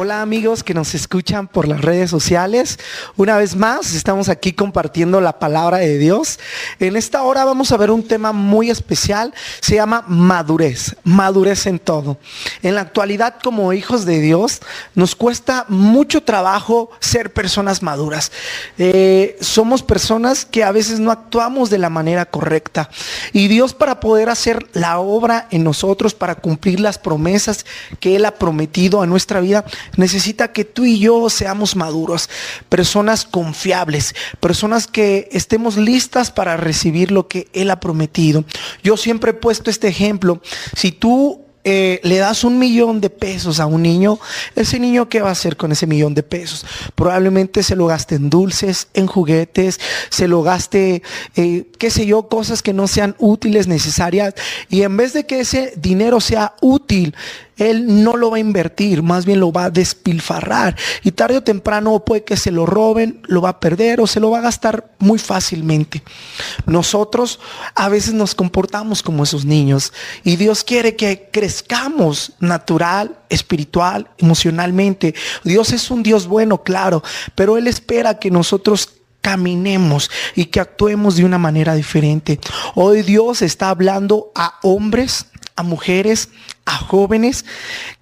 Hola amigos que nos escuchan por las redes sociales. Una vez más, estamos aquí compartiendo la palabra de Dios. En esta hora vamos a ver un tema muy especial. Se llama madurez. Madurez en todo. En la actualidad, como hijos de Dios, nos cuesta mucho trabajo ser personas maduras. Eh, somos personas que a veces no actuamos de la manera correcta. Y Dios para poder hacer la obra en nosotros, para cumplir las promesas que Él ha prometido a nuestra vida, necesita que tú y yo seamos maduros, personas confiables, personas que estemos listas para recibir lo que Él ha prometido. Yo siempre he puesto este ejemplo. Si tú eh, le das un millón de pesos a un niño, ese niño qué va a hacer con ese millón de pesos? Probablemente se lo gaste en dulces, en juguetes, se lo gaste, eh, qué sé yo, cosas que no sean útiles, necesarias. Y en vez de que ese dinero sea útil, él no lo va a invertir, más bien lo va a despilfarrar. Y tarde o temprano puede que se lo roben, lo va a perder o se lo va a gastar muy fácilmente. Nosotros a veces nos comportamos como esos niños y Dios quiere que crezcamos natural, espiritual, emocionalmente. Dios es un Dios bueno, claro, pero Él espera que nosotros caminemos y que actuemos de una manera diferente. Hoy Dios está hablando a hombres, a mujeres, a jóvenes,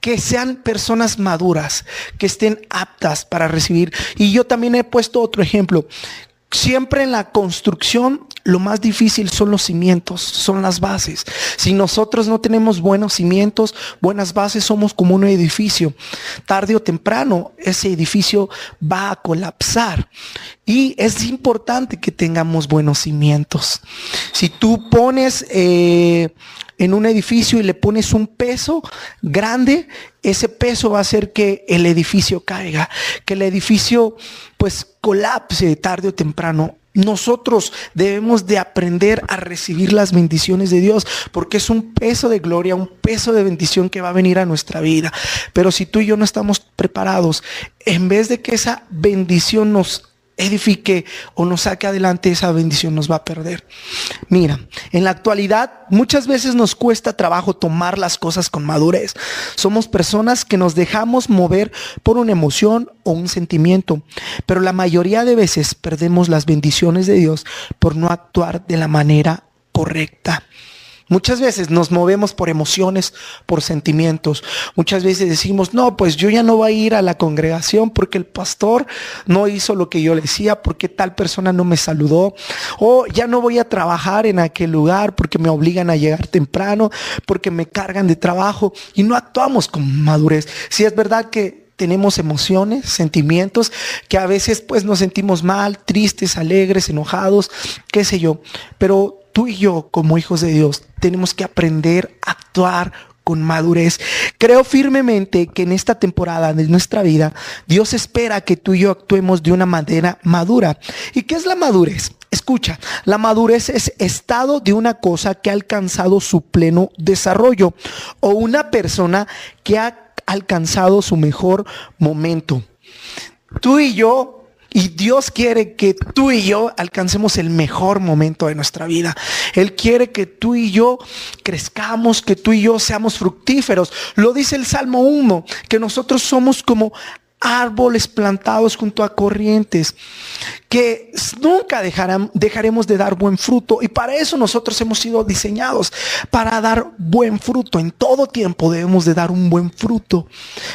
que sean personas maduras, que estén aptas para recibir. Y yo también he puesto otro ejemplo. Siempre en la construcción lo más difícil son los cimientos, son las bases. Si nosotros no tenemos buenos cimientos, buenas bases, somos como un edificio. Tarde o temprano ese edificio va a colapsar. Y es importante que tengamos buenos cimientos. Si tú pones eh, en un edificio y le pones un peso grande, ese peso va a hacer que el edificio caiga, que el edificio pues colapse tarde o temprano. Nosotros debemos de aprender a recibir las bendiciones de Dios porque es un peso de gloria, un peso de bendición que va a venir a nuestra vida. Pero si tú y yo no estamos preparados, en vez de que esa bendición nos edifique o nos saque adelante, esa bendición nos va a perder. Mira, en la actualidad muchas veces nos cuesta trabajo tomar las cosas con madurez. Somos personas que nos dejamos mover por una emoción o un sentimiento, pero la mayoría de veces perdemos las bendiciones de Dios por no actuar de la manera correcta. Muchas veces nos movemos por emociones, por sentimientos. Muchas veces decimos, no, pues yo ya no voy a ir a la congregación porque el pastor no hizo lo que yo le decía, porque tal persona no me saludó. O ya no voy a trabajar en aquel lugar porque me obligan a llegar temprano, porque me cargan de trabajo y no actuamos con madurez. Si es verdad que tenemos emociones, sentimientos, que a veces pues nos sentimos mal, tristes, alegres, enojados, qué sé yo. Pero tú y yo, como hijos de Dios, tenemos que aprender a actuar con madurez. Creo firmemente que en esta temporada de nuestra vida, Dios espera que tú y yo actuemos de una manera madura. ¿Y qué es la madurez? Escucha, la madurez es estado de una cosa que ha alcanzado su pleno desarrollo o una persona que ha alcanzado su mejor momento. Tú y yo y Dios quiere que tú y yo alcancemos el mejor momento de nuestra vida. Él quiere que tú y yo crezcamos, que tú y yo seamos fructíferos. Lo dice el Salmo 1, que nosotros somos como árboles plantados junto a corrientes, que nunca dejarán, dejaremos de dar buen fruto. Y para eso nosotros hemos sido diseñados, para dar buen fruto. En todo tiempo debemos de dar un buen fruto.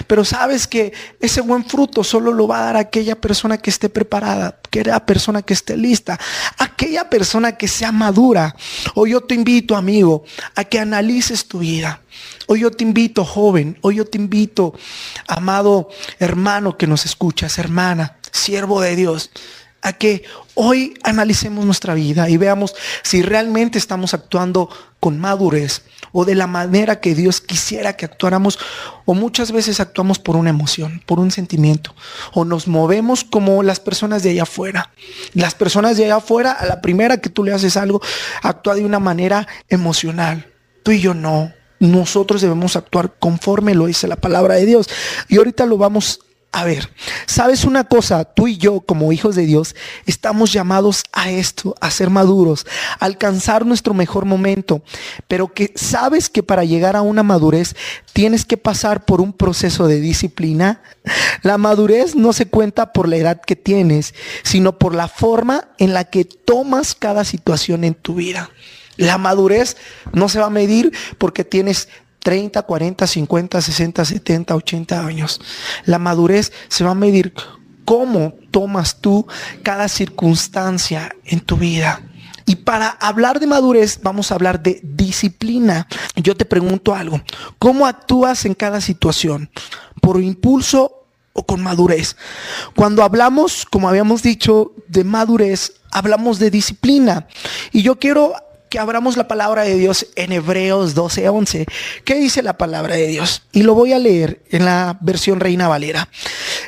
Pero sabes que ese buen fruto solo lo va a dar aquella persona que esté preparada, aquella persona que esté lista, aquella persona que sea madura. Hoy yo te invito, amigo, a que analices tu vida. Hoy yo te invito, joven, hoy yo te invito, amado hermano que nos escuchas, hermana, siervo de Dios, a que hoy analicemos nuestra vida y veamos si realmente estamos actuando con madurez o de la manera que Dios quisiera que actuáramos o muchas veces actuamos por una emoción, por un sentimiento o nos movemos como las personas de allá afuera. Las personas de allá afuera, a la primera que tú le haces algo, actúa de una manera emocional. Tú y yo no nosotros debemos actuar conforme lo dice la palabra de Dios. Y ahorita lo vamos A ver, ¿sabes una cosa? Tú y yo, como hijos de Dios, estamos llamados a esto, a ser maduros, a alcanzar nuestro mejor momento, pero que sabes que para llegar a una madurez tienes que pasar por un proceso de disciplina. La madurez no se cuenta por la edad que tienes, sino por la forma en la que tomas cada situación en tu vida. La madurez no se va a medir porque tienes 30, 40, 50, 60, 70, 80 años. La madurez se va a medir cómo tomas tú cada circunstancia en tu vida. Y para hablar de madurez vamos a hablar de disciplina. Yo te pregunto algo, ¿cómo actúas en cada situación? ¿Por impulso o con madurez? Cuando hablamos, como habíamos dicho, de madurez, hablamos de disciplina. Y yo quiero que abramos la palabra de Dios en Hebreos 12, 11. ¿Qué dice la palabra de Dios? Y lo voy a leer en la versión Reina Valera.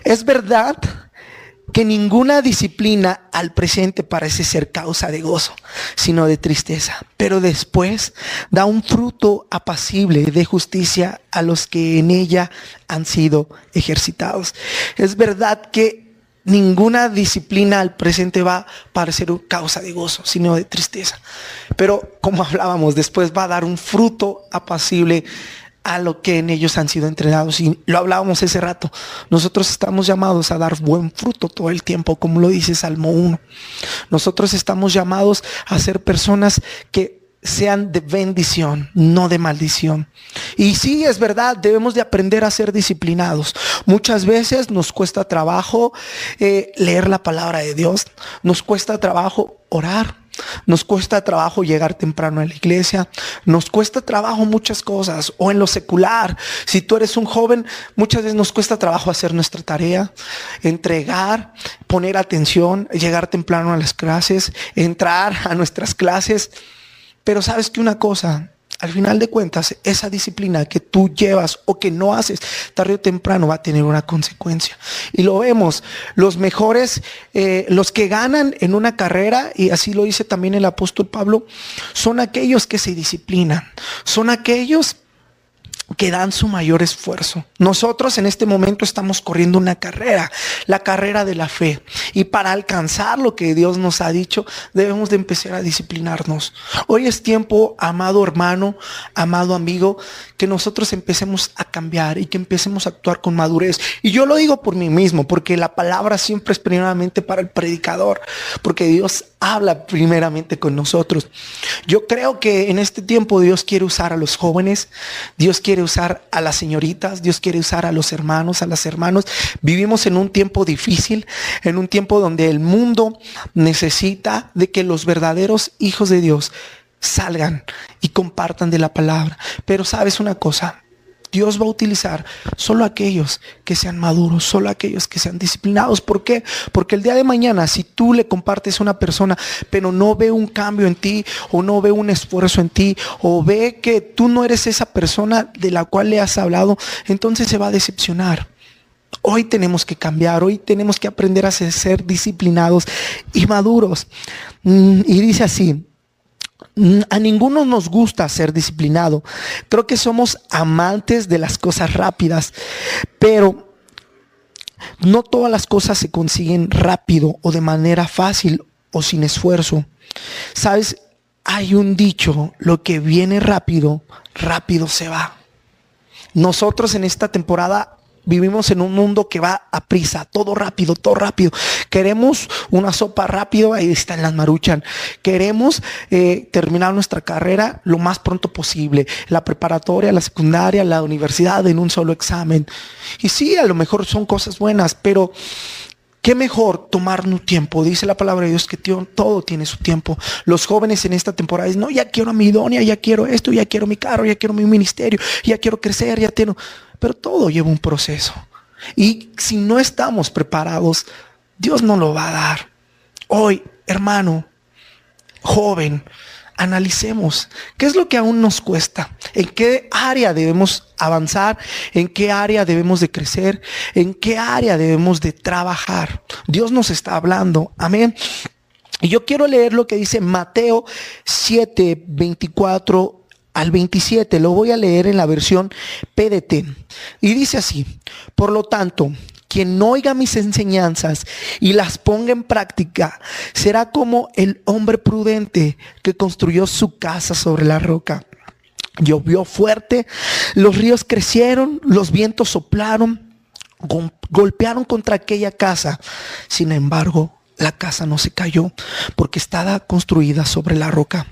Es verdad que ninguna disciplina al presente parece ser causa de gozo, sino de tristeza, pero después da un fruto apacible de justicia a los que en ella han sido ejercitados. Es verdad que ninguna disciplina al presente va a parecer causa de gozo, sino de tristeza. Pero como hablábamos, después va a dar un fruto apacible a lo que en ellos han sido entrenados. Y lo hablábamos ese rato. Nosotros estamos llamados a dar buen fruto todo el tiempo, como lo dice Salmo 1. Nosotros estamos llamados a ser personas que sean de bendición, no de maldición. Y sí, es verdad, debemos de aprender a ser disciplinados. Muchas veces nos cuesta trabajo eh, leer la palabra de Dios, nos cuesta trabajo orar, nos cuesta trabajo llegar temprano a la iglesia, nos cuesta trabajo muchas cosas, o en lo secular. Si tú eres un joven, muchas veces nos cuesta trabajo hacer nuestra tarea, entregar, poner atención, llegar temprano a las clases, entrar a nuestras clases. Pero sabes que una cosa, al final de cuentas, esa disciplina que tú llevas o que no haces, tarde o temprano va a tener una consecuencia. Y lo vemos, los mejores, eh, los que ganan en una carrera, y así lo dice también el apóstol Pablo, son aquellos que se disciplinan, son aquellos que dan su mayor esfuerzo. Nosotros en este momento estamos corriendo una carrera, la carrera de la fe. Y para alcanzar lo que Dios nos ha dicho, debemos de empezar a disciplinarnos. Hoy es tiempo, amado hermano, amado amigo, que nosotros empecemos a cambiar y que empecemos a actuar con madurez. Y yo lo digo por mí mismo, porque la palabra siempre es primeramente para el predicador, porque Dios habla primeramente con nosotros. Yo creo que en este tiempo Dios quiere usar a los jóvenes, Dios quiere usar a las señoritas, Dios quiere usar a los hermanos, a las hermanos. Vivimos en un tiempo difícil, en un tiempo donde el mundo necesita de que los verdaderos hijos de Dios salgan y compartan de la palabra. Pero sabes una cosa, Dios va a utilizar solo aquellos que sean maduros, solo aquellos que sean disciplinados. ¿Por qué? Porque el día de mañana, si tú le compartes a una persona, pero no ve un cambio en ti, o no ve un esfuerzo en ti, o ve que tú no eres esa persona de la cual le has hablado, entonces se va a decepcionar. Hoy tenemos que cambiar, hoy tenemos que aprender a ser disciplinados y maduros. Mm, y dice así, a ninguno nos gusta ser disciplinado. Creo que somos amantes de las cosas rápidas, pero no todas las cosas se consiguen rápido o de manera fácil o sin esfuerzo. Sabes, hay un dicho, lo que viene rápido, rápido se va. Nosotros en esta temporada Vivimos en un mundo que va a prisa, todo rápido, todo rápido. Queremos una sopa rápido, ahí está en las maruchan. Queremos eh, terminar nuestra carrera lo más pronto posible. La preparatoria, la secundaria, la universidad en un solo examen. Y sí, a lo mejor son cosas buenas, pero Qué mejor tomar un tiempo. Dice la palabra de Dios que todo tiene su tiempo. Los jóvenes en esta temporada dicen, no, ya quiero a mi idónea, ya quiero esto, ya quiero mi carro, ya quiero mi ministerio, ya quiero crecer, ya tengo pero todo lleva un proceso. Y si no estamos preparados, Dios no lo va a dar. Hoy, hermano, joven, analicemos qué es lo que aún nos cuesta, en qué área debemos avanzar, en qué área debemos de crecer, en qué área debemos de trabajar. Dios nos está hablando. Amén. Y yo quiero leer lo que dice Mateo 7, 24 al 27. Lo voy a leer en la versión PDT. Y dice así, por lo tanto, quien oiga mis enseñanzas y las ponga en práctica, será como el hombre prudente que construyó su casa sobre la roca. Llovió fuerte, los ríos crecieron, los vientos soplaron, golpearon contra aquella casa. Sin embargo, la casa no se cayó porque estaba construida sobre la roca.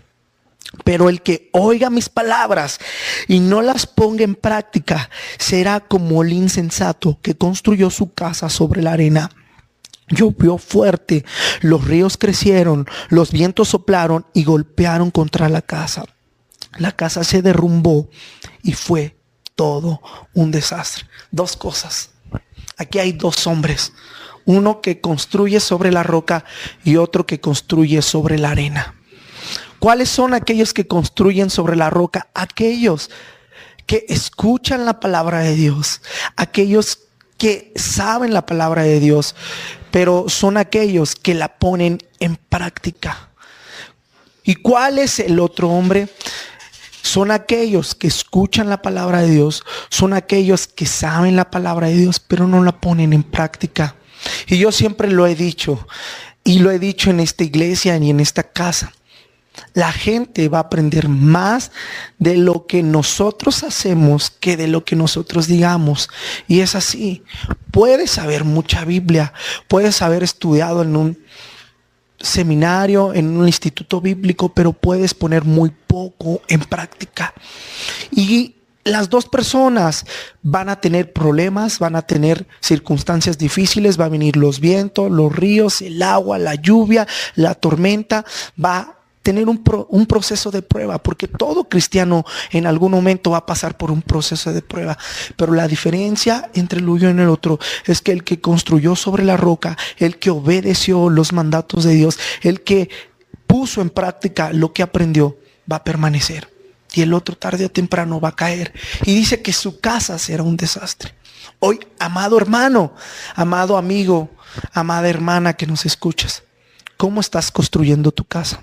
Pero el que oiga mis palabras y no las ponga en práctica será como el insensato que construyó su casa sobre la arena. Llovió fuerte, los ríos crecieron, los vientos soplaron y golpearon contra la casa. La casa se derrumbó y fue todo un desastre. Dos cosas. Aquí hay dos hombres. Uno que construye sobre la roca y otro que construye sobre la arena. ¿Cuáles son aquellos que construyen sobre la roca? Aquellos que escuchan la palabra de Dios, aquellos que saben la palabra de Dios, pero son aquellos que la ponen en práctica. ¿Y cuál es el otro hombre? Son aquellos que escuchan la palabra de Dios, son aquellos que saben la palabra de Dios, pero no la ponen en práctica. Y yo siempre lo he dicho, y lo he dicho en esta iglesia y en esta casa la gente va a aprender más de lo que nosotros hacemos que de lo que nosotros digamos. Y es así. Puedes saber mucha Biblia, puedes haber estudiado en un seminario, en un instituto bíblico, pero puedes poner muy poco en práctica. Y las dos personas van a tener problemas, van a tener circunstancias difíciles, va a venir los vientos, los ríos, el agua, la lluvia, la tormenta, va tener un, un, proceso de prueba, porque todo cristiano en algún momento va a pasar por un proceso de prueba. Pero la diferencia entre el uno y el otro es que el que construyó sobre la roca, el que obedeció los mandatos de Dios, el que puso en práctica lo que aprendió, va a permanecer. Y el otro tarde o temprano va a caer. Y dice que su casa será un desastre. Hoy, amado hermano, amado amigo, amada hermana que nos escuchas ¿Cómo estás construyendo tu casa?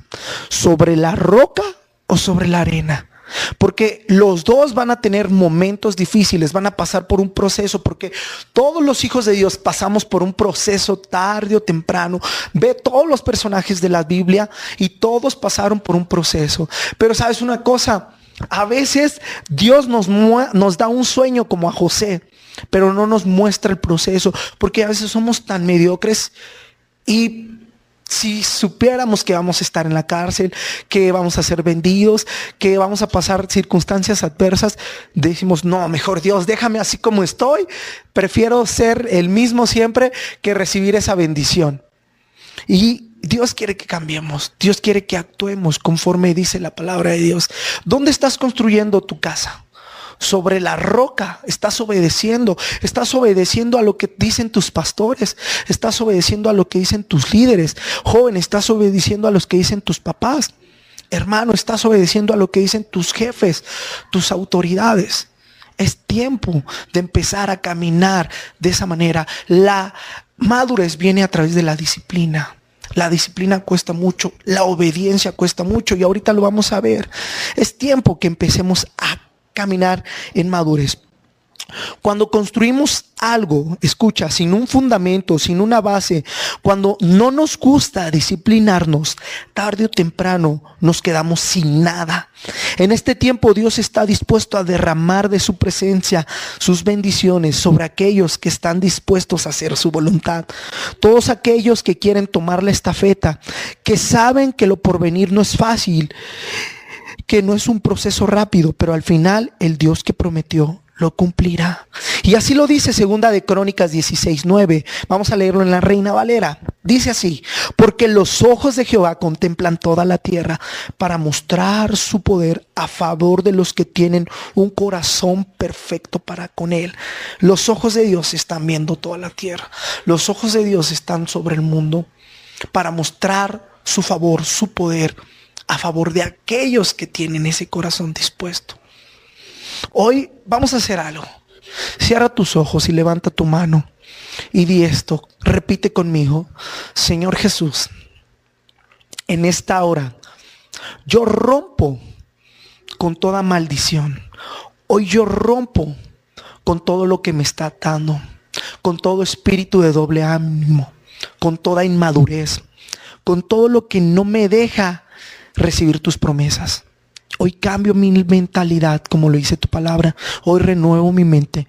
¿Sobre la roca o sobre la arena? Porque los dos van a tener momentos difíciles, van a pasar por un proceso, porque todos los hijos de Dios pasamos por un proceso tarde o temprano. Ve todos los personajes de la Biblia y todos pasaron por un proceso. Pero sabes una cosa, a veces Dios nos, nos da un sueño como a José, pero no nos muestra el proceso, porque a veces somos tan mediocres y si supiéramos que vamos a estar en la cárcel, que vamos a ser vendidos, que vamos a pasar circunstancias adversas, decimos, no, mejor Dios, déjame así como estoy. Prefiero ser el mismo siempre que recibir esa bendición. Y Dios quiere que cambiemos, Dios quiere que actuemos conforme dice la palabra de Dios. ¿Dónde estás construyendo tu casa? Sobre la roca. Estás obedeciendo. Estás obedeciendo a lo que dicen tus pastores. Estás obedeciendo a lo que dicen tus líderes. Joven, estás obedeciendo a los que dicen tus papás. Hermano, estás obedeciendo a lo que dicen tus jefes, tus autoridades. Es tiempo de empezar a caminar de esa manera. La madurez viene a través de la disciplina. La disciplina cuesta mucho, la obediencia cuesta mucho y ahorita lo vamos a ver. Es tiempo que empecemos a caminar en madurez. Cuando construimos algo, escucha, sin un fundamento, sin una base, cuando no nos gusta disciplinarnos, tarde o temprano nos quedamos sin nada. En este tiempo Dios está dispuesto a derramar de su presencia sus bendiciones sobre aquellos que están dispuestos a hacer su voluntad. Todos aquellos que quieren tomar la estafeta, que saben que lo porvenir no es fácil que no es un proceso rápido, pero al final el Dios que prometió lo cumplirá. Y así lo dice segunda de Crónicas 16:9. Vamos a leerlo en la Reina Valera. Dice así: "Porque los ojos de Jehová contemplan toda la tierra para mostrar su poder a favor de los que tienen un corazón perfecto para con él." Los ojos de Dios están viendo toda la tierra. Los ojos de Dios están sobre el mundo para mostrar su favor, su poder a favor de aquellos que tienen ese corazón dispuesto. Hoy vamos a hacer algo. Cierra tus ojos y levanta tu mano y di esto. Repite conmigo, Señor Jesús, en esta hora yo rompo con toda maldición. Hoy yo rompo con todo lo que me está atando. con todo espíritu de doble ánimo, con toda inmadurez, con todo lo que no me deja recibir tus promesas. Hoy cambio mi mentalidad, como lo dice tu palabra. Hoy renuevo mi mente.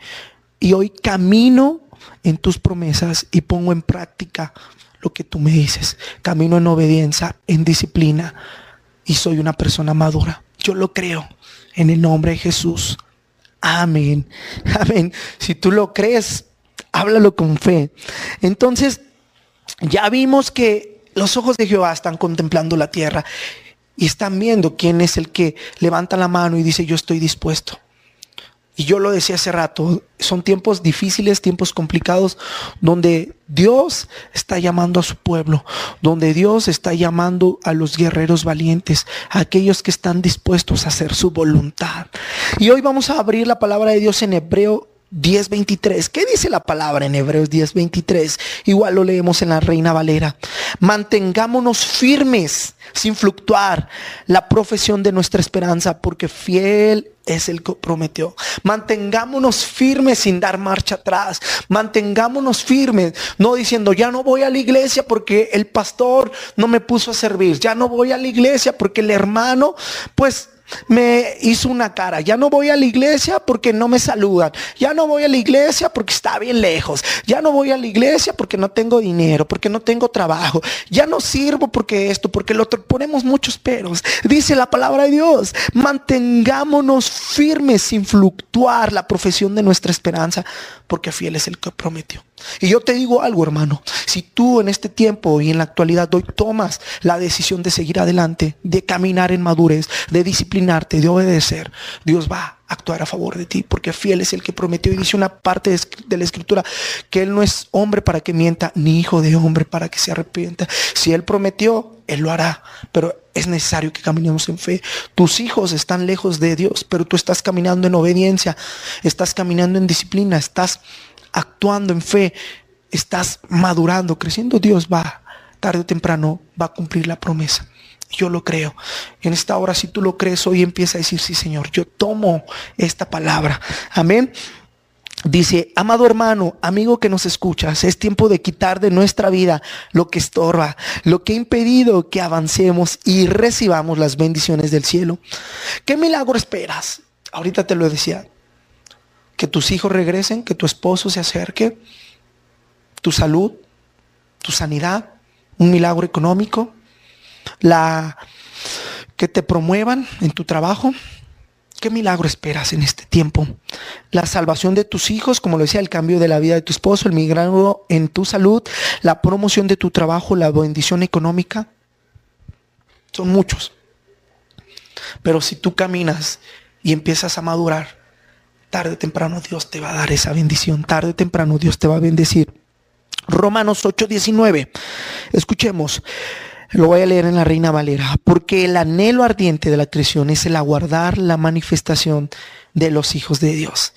Y hoy camino en tus promesas y pongo en práctica lo que tú me dices. Camino en obediencia, en disciplina. Y soy una persona madura. Yo lo creo. En el nombre de Jesús. Amén. Amén. Si tú lo crees, háblalo con fe. Entonces, ya vimos que los ojos de Jehová están contemplando la tierra y están viendo quién es el que levanta la mano y dice, yo estoy dispuesto. Y yo lo decía hace rato, son tiempos difíciles, tiempos complicados, donde Dios está llamando a su pueblo, donde Dios está llamando a los guerreros valientes, a aquellos que están dispuestos a hacer su voluntad. Y hoy vamos a abrir la palabra de Dios en Hebreo 10:23. ¿Qué dice la palabra en Hebreos 10:23? Igual lo leemos en la Reina Valera. Mantengámonos firmes sin fluctuar la profesión de nuestra esperanza, porque fiel es el que prometió. Mantengámonos firmes sin dar marcha atrás. Mantengámonos firmes, no diciendo, ya no voy a la iglesia porque el pastor no me puso a servir. Ya no voy a la iglesia porque el hermano, pues me hizo una cara. Ya no voy a la iglesia porque no me saludan. Ya no voy a la iglesia porque está bien lejos. Ya no voy a la iglesia porque no tengo dinero, porque no tengo trabajo. Ya no sirvo porque esto, porque lo. Ponemos muchos peros. Dice la palabra de Dios, mantengámonos firmes sin fluctuar la profesión de nuestra esperanza, porque fiel es el que prometió. Y yo te digo algo, hermano, si tú en este tiempo y en la actualidad hoy tomas la decisión de seguir adelante, de caminar en madurez, de disciplinarte, de obedecer, Dios va a actuar a favor de ti, porque fiel es el que prometió. Y dice una parte de la escritura que Él no es hombre para que mienta, ni hijo de hombre para que se arrepienta. Si Él prometió, Él lo hará, pero es necesario que caminemos en fe. Tus hijos están lejos de Dios, pero tú estás caminando en obediencia, estás caminando en disciplina, estás actuando en fe, estás madurando, creciendo, Dios va, tarde o temprano, va a cumplir la promesa. Yo lo creo. En esta hora, si tú lo crees, hoy empieza a decir, sí, Señor, yo tomo esta palabra. Amén. Dice, amado hermano, amigo que nos escuchas, es tiempo de quitar de nuestra vida lo que estorba, lo que ha impedido que avancemos y recibamos las bendiciones del cielo. ¿Qué milagro esperas? Ahorita te lo decía, que tus hijos regresen, que tu esposo se acerque, tu salud, tu sanidad, un milagro económico, la que te promuevan en tu trabajo. ¿Qué milagro esperas en este tiempo? La salvación de tus hijos, como lo decía, el cambio de la vida de tu esposo, el milagro en tu salud, la promoción de tu trabajo, la bendición económica. Son muchos. Pero si tú caminas y empiezas a madurar, tarde o temprano Dios te va a dar esa bendición, tarde o temprano Dios te va a bendecir. Romanos 8:19, escuchemos, lo voy a leer en la Reina Valera, porque el anhelo ardiente de la creación es el aguardar la manifestación de los hijos de Dios,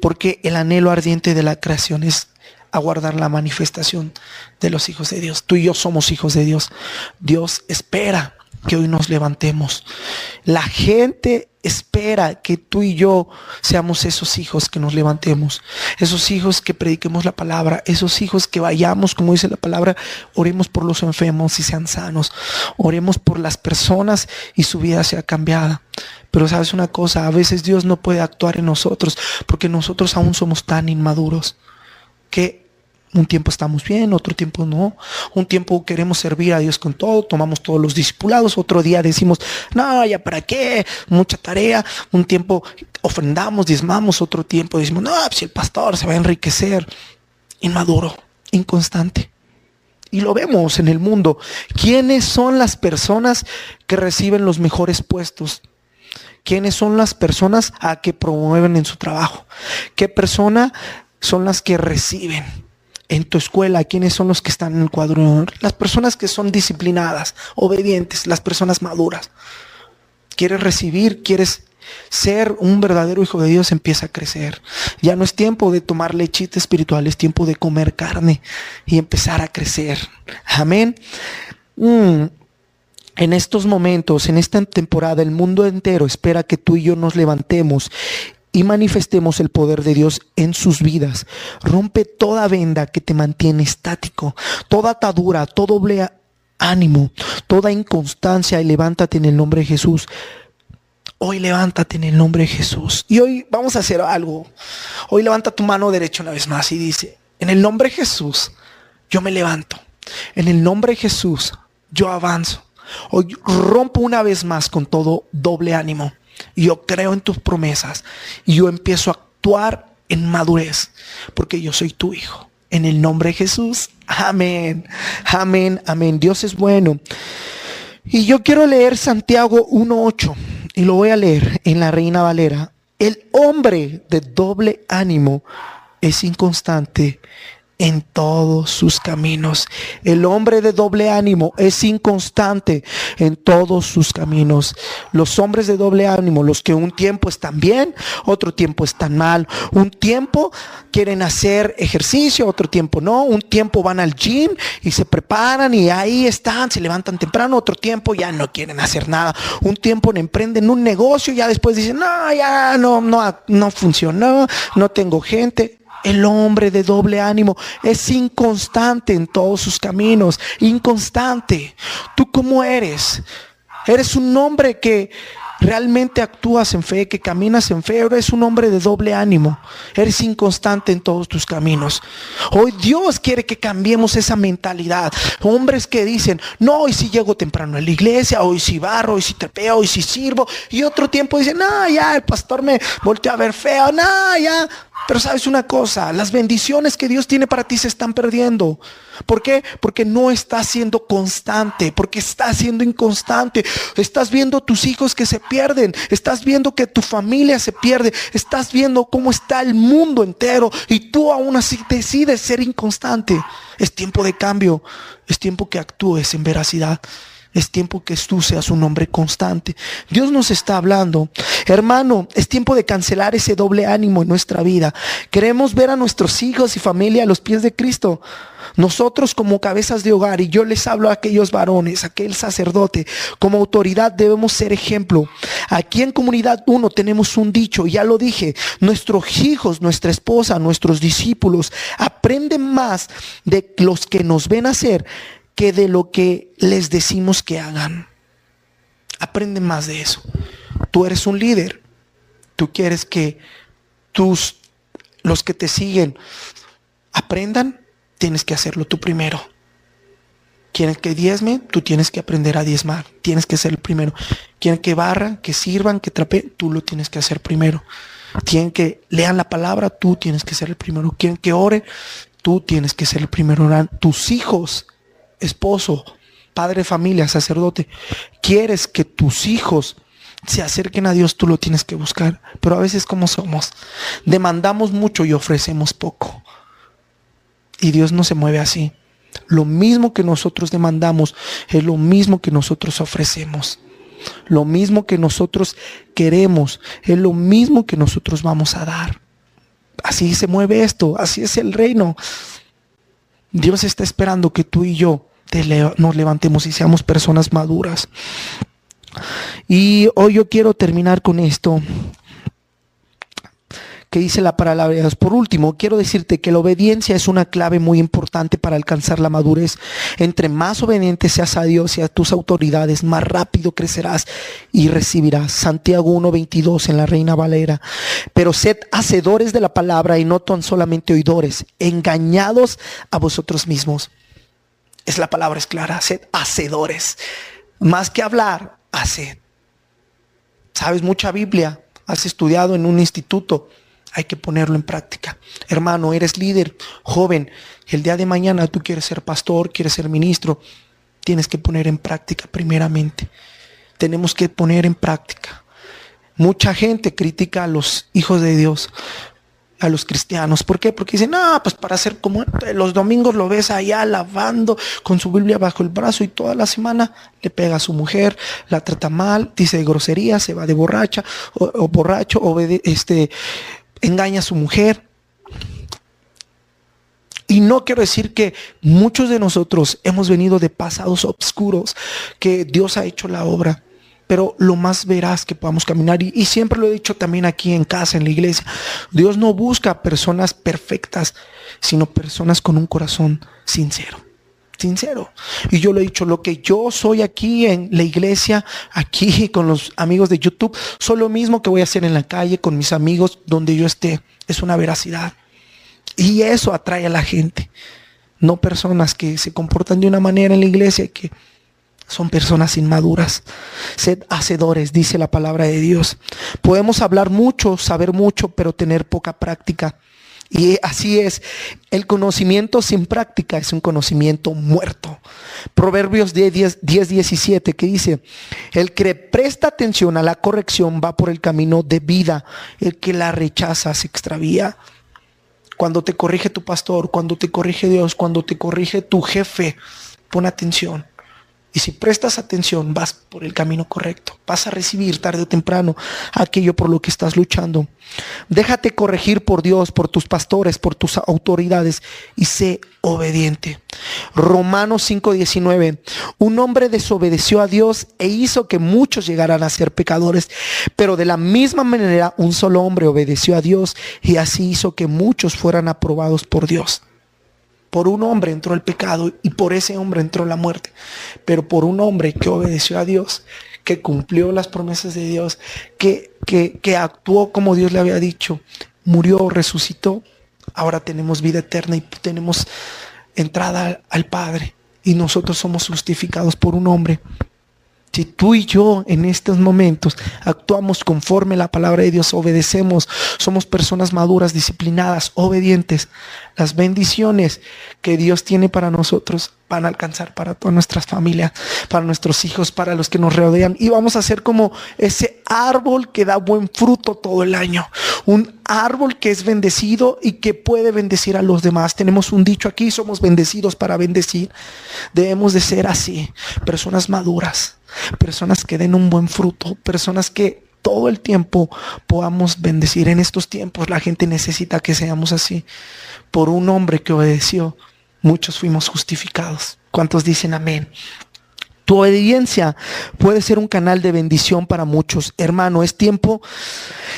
porque el anhelo ardiente de la creación es aguardar la manifestación de los hijos de Dios. Tú y yo somos hijos de Dios. Dios espera que hoy nos levantemos. La gente espera que tú y yo seamos esos hijos que nos levantemos, esos hijos que prediquemos la palabra, esos hijos que vayamos, como dice la palabra, oremos por los enfermos y sean sanos, oremos por las personas y su vida sea cambiada. Pero sabes una cosa, a veces Dios no puede actuar en nosotros porque nosotros aún somos tan inmaduros que un tiempo estamos bien, otro tiempo no. Un tiempo queremos servir a Dios con todo, tomamos todos los discipulados, otro día decimos, no, ya para qué, mucha tarea. Un tiempo ofrendamos, diezmamos, otro tiempo decimos, no, pues si el pastor se va a enriquecer. Inmaduro, inconstante. Y lo vemos en el mundo. ¿Quiénes son las personas que reciben los mejores puestos? ¿Quiénes son las personas a que promueven en su trabajo? ¿Qué persona son las que reciben? En tu escuela, quiénes son los que están en el cuadro, las personas que son disciplinadas, obedientes, las personas maduras. Quieres recibir, quieres ser un verdadero hijo de Dios, empieza a crecer. Ya no es tiempo de tomar lechita espiritual, es tiempo de comer carne y empezar a crecer. Amén. Mm. En estos momentos, en esta temporada, el mundo entero espera que tú y yo nos levantemos y manifestemos el poder de Dios en sus vidas. Rompe toda venda que te mantiene estático, toda atadura, todo doble ánimo, toda inconstancia y levántate en el nombre de Jesús. Hoy levántate en el nombre de Jesús. Y hoy vamos a hacer algo. Hoy levanta tu mano derecha una vez más y dice, en el nombre de Jesús, yo me levanto. En el nombre de Jesús, yo avanzo. Hoy rompo una vez más con todo doble ánimo. Yo creo en tus promesas y yo empiezo a actuar en madurez porque yo soy tu hijo. En el nombre de Jesús. Amén. Amén. Amén. Dios es bueno. Y yo quiero leer Santiago 1.8 y lo voy a leer en la Reina Valera. El hombre de doble ánimo es inconstante en todos sus caminos. El hombre de doble ánimo es inconstante en todos sus caminos. Los hombres de doble ánimo, los que un tiempo están bien, otro tiempo están mal. Un tiempo quieren hacer ejercicio, otro tiempo no. Un tiempo van al gym y se preparan y ahí están, se levantan temprano, otro tiempo ya no quieren hacer nada. Un tiempo emprenden un negocio y ya después dicen, no, ya no, no, no funcionó, no tengo gente. El hombre de doble ánimo es inconstante en todos sus caminos, inconstante. ¿Tú cómo eres? Eres un hombre que realmente actúas en fe, que caminas en fe, eres un hombre de doble ánimo, eres inconstante en todos tus caminos. Hoy Dios quiere que cambiemos esa mentalidad. Hombres que dicen, no, hoy si llego temprano a la iglesia, hoy si barro, hoy si trepeo, hoy si sirvo. Y otro tiempo dicen, no, ya el pastor me volteó a ver feo, no, ya pero sabes una cosa, las bendiciones que Dios tiene para ti se están perdiendo. ¿Por qué? Porque no estás siendo constante, porque estás siendo inconstante. Estás viendo tus hijos que se pierden, estás viendo que tu familia se pierde, estás viendo cómo está el mundo entero y tú aún así decides ser inconstante. Es tiempo de cambio, es tiempo que actúes en veracidad. Es tiempo que tú seas un hombre constante. Dios nos está hablando. Hermano, es tiempo de cancelar ese doble ánimo en nuestra vida. Queremos ver a nuestros hijos y familia a los pies de Cristo. Nosotros como cabezas de hogar, y yo les hablo a aquellos varones, a aquel sacerdote, como autoridad debemos ser ejemplo. Aquí en Comunidad 1 tenemos un dicho, ya lo dije, nuestros hijos, nuestra esposa, nuestros discípulos aprenden más de los que nos ven hacer que de lo que les decimos que hagan. Aprenden más de eso. Tú eres un líder. Tú quieres que tus los que te siguen aprendan, tienes que hacerlo tú primero. Quieren que diezmen, tú tienes que aprender a diezmar, tienes que ser el primero. Quieren que barran, que sirvan, que trapeen, tú lo tienes que hacer primero. Quieren que lean la palabra, tú tienes que ser el primero. Quieren que oren, tú tienes que ser el primero. Tus hijos esposo, padre de familia, sacerdote, quieres que tus hijos se acerquen a Dios, tú lo tienes que buscar. Pero a veces como somos, demandamos mucho y ofrecemos poco. Y Dios no se mueve así. Lo mismo que nosotros demandamos es lo mismo que nosotros ofrecemos. Lo mismo que nosotros queremos es lo mismo que nosotros vamos a dar. Así se mueve esto, así es el reino. Dios está esperando que tú y yo nos levantemos y seamos personas maduras. Y hoy yo quiero terminar con esto que dice la palabra de Dios. Por último, quiero decirte que la obediencia es una clave muy importante para alcanzar la madurez. Entre más obediente seas a Dios y a tus autoridades, más rápido crecerás y recibirás. Santiago 1.22 en la Reina Valera. Pero sed hacedores de la palabra y no tan solamente oidores, engañados a vosotros mismos. Es la palabra es clara, sed hacedores. Más que hablar, haced. Sabes mucha Biblia, has estudiado en un instituto, hay que ponerlo en práctica. Hermano, eres líder, joven, el día de mañana tú quieres ser pastor, quieres ser ministro, tienes que poner en práctica primeramente. Tenemos que poner en práctica. Mucha gente critica a los hijos de Dios a los cristianos. ¿Por qué? Porque dicen, no, pues para ser como los domingos lo ves allá lavando con su Biblia bajo el brazo y toda la semana le pega a su mujer, la trata mal, dice grosería, se va de borracha o, borracho, o este, engaña a su mujer. Y no quiero decir que muchos de nosotros hemos venido de pasados oscuros, que Dios ha hecho la obra. pero lo más veraz que podamos caminar. Y, y, siempre lo he dicho también aquí en casa, en la iglesia. Dios no busca personas perfectas, sino personas con un corazón sincero. Sincero. Y yo lo he dicho, lo que yo soy aquí en la iglesia, aquí con los amigos de YouTube, soy lo mismo que voy a hacer en la calle con mis amigos donde yo esté. Es una veracidad. Y eso atrae a la gente. No personas que se comportan de una manera en la iglesia que son personas inmaduras. Sed hacedores, dice la palabra de Dios. Podemos hablar mucho, saber mucho, pero tener poca práctica. Y así es, el conocimiento sin práctica es un conocimiento muerto. Proverbios 10, 10, 17 que dice, el que presta atención a la corrección va por el camino de vida, el que la rechaza se extravía. Cuando te corrige tu pastor, cuando te corrige Dios, cuando te corrige tu jefe, pon atención. Y si prestas atención, vas por el camino correcto. Vas a recibir tarde o temprano aquello por lo que estás luchando. Déjate corregir por Dios, por tus pastores, por tus autoridades y sé obediente. Romanos 5:19. Un hombre desobedeció a Dios e hizo que muchos llegaran a ser pecadores, pero de la misma manera un solo hombre obedeció a Dios y así hizo que muchos fueran aprobados por Dios. Por un hombre entró el pecado y por ese hombre entró la muerte. Pero por un hombre que obedeció a Dios, que cumplió las promesas de Dios, que, que, actuó como Dios le había dicho, murió, resucitó, ahora tenemos vida eterna y tenemos entrada al Padre. Y nosotros somos justificados por un hombre si tú y yo en estos momentos actuamos conforme la palabra de Dios, obedecemos, somos personas maduras, disciplinadas, obedientes, las bendiciones que Dios tiene para nosotros van a alcanzar para todas nuestras familias, para nuestros hijos, para los que nos rodean. Y vamos a ser como ese árbol que da buen fruto todo el año. Un árbol que es bendecido y que puede bendecir a los demás. Tenemos un dicho aquí, somos bendecidos para bendecir. Debemos de ser así, personas maduras personas que den un buen fruto, personas que todo el tiempo podamos bendecir. En estos tiempos la gente necesita que seamos así. Por un hombre que obedeció, muchos fuimos justificados. ¿Cuántos dicen amén? Tu obediencia puede ser un canal de bendición para muchos. Hermano, es tiempo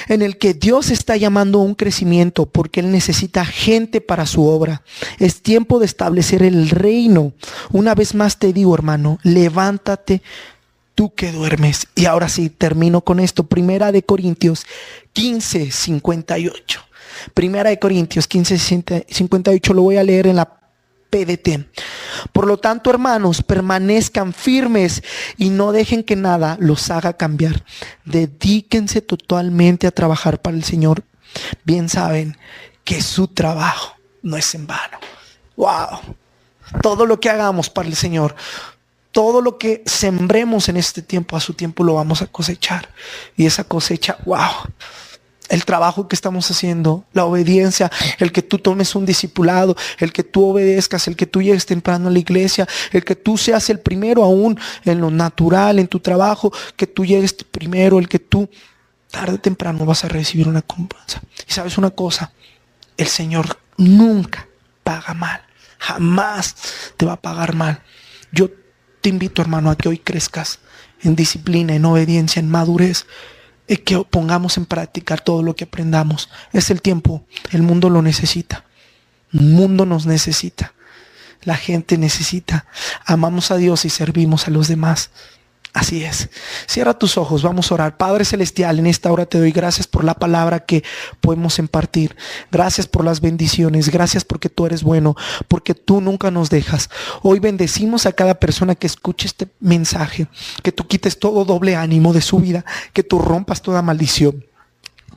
en el que Dios está llamando a un crecimiento porque Él necesita gente para su obra. Es tiempo de establecer el reino. Una vez más te digo, hermano, levántate tú que duermes. Y ahora sí, termino con esto. Primera de Corintios 15, 58. Primera de Corintios 15, 58 lo voy a leer en la Por lo tanto, hermanos, permanezcan firmes y no dejen que nada los haga cambiar. Dedíquense totalmente a trabajar para el Señor. Bien saben que su trabajo no es en vano. Wow. Todo lo que hagamos para el Señor todo lo que sembremos en este tiempo, a su tiempo lo vamos a cosechar. Y esa cosecha, wow, el trabajo que estamos haciendo, la obediencia, el que tú tomes un discipulado, el que tú obedezcas, el que tú llegues temprano a la iglesia, el que tú seas el primero aún en lo natural, en tu trabajo, que tú llegues primero, el que tú tarde o temprano vas a recibir una compensa. Y sabes una cosa, el Señor nunca paga mal, jamás te va a pagar mal. Yo te invito, hermano, a que hoy crezcas en disciplina, en obediencia, en madurez, y que pongamos en práctica todo lo que aprendamos. Es el tiempo, el mundo lo necesita. El mundo nos necesita. La gente necesita. Amamos a Dios y servimos a los demás. Así es. Cierra tus ojos, vamos a orar. Padre Celestial, en esta hora te doy gracias por la palabra que podemos impartir. Gracias por las bendiciones. Gracias porque tú eres bueno, porque tú nunca nos dejas. Hoy bendecimos a cada persona que escuche este mensaje. Que tú quites todo doble ánimo de su vida. Que tú rompas toda maldición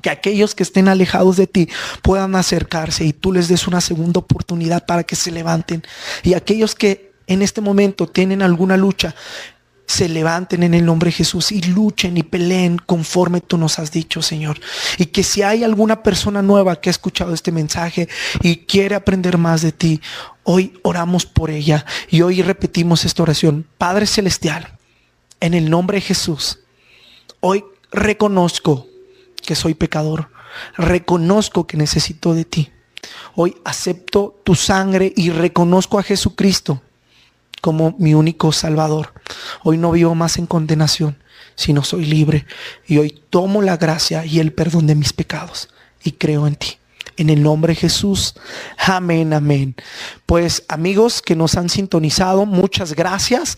que aquellos que estén alejados de ti puedan acercarse y tú les des una segunda oportunidad para que se levanten. Y aquellos que en este momento tienen alguna lucha, se levanten en el nombre de Jesús y luchen y peleen conforme tú nos has dicho, Señor. Y que si hay alguna persona nueva que ha escuchado este mensaje y quiere aprender más de ti, hoy oramos por ella y hoy repetimos esta oración. Padre Celestial, en el nombre de Jesús, hoy reconozco que soy pecador, reconozco que necesito de ti. Hoy acepto tu sangre y reconozco a Jesucristo como mi único Salvador. Hoy no vivo más en condenación sino soy libre. Y hoy tomo la gracia y el perdón de mis pecados y creo en ti. En el nombre de Jesús. Amén, amén. Pues amigos que nos han sintonizado, muchas gracias.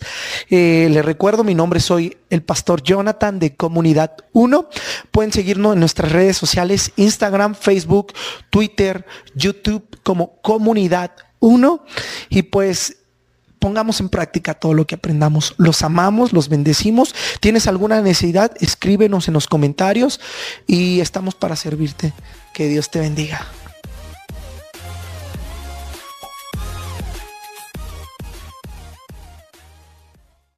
Eh, les recuerdo, mi nombre soy el pastor Jonathan de Comunidad 1. Pueden seguirnos en nuestras redes sociales, Instagram, Facebook, Twitter, YouTube como Comunidad 1. Y pues pongamos en práctica todo lo que aprendamos. Los amamos, los bendecimos. ¿Tienes alguna necesidad? Escríbenos en los comentarios y estamos para servirte. Que Dios te bendiga.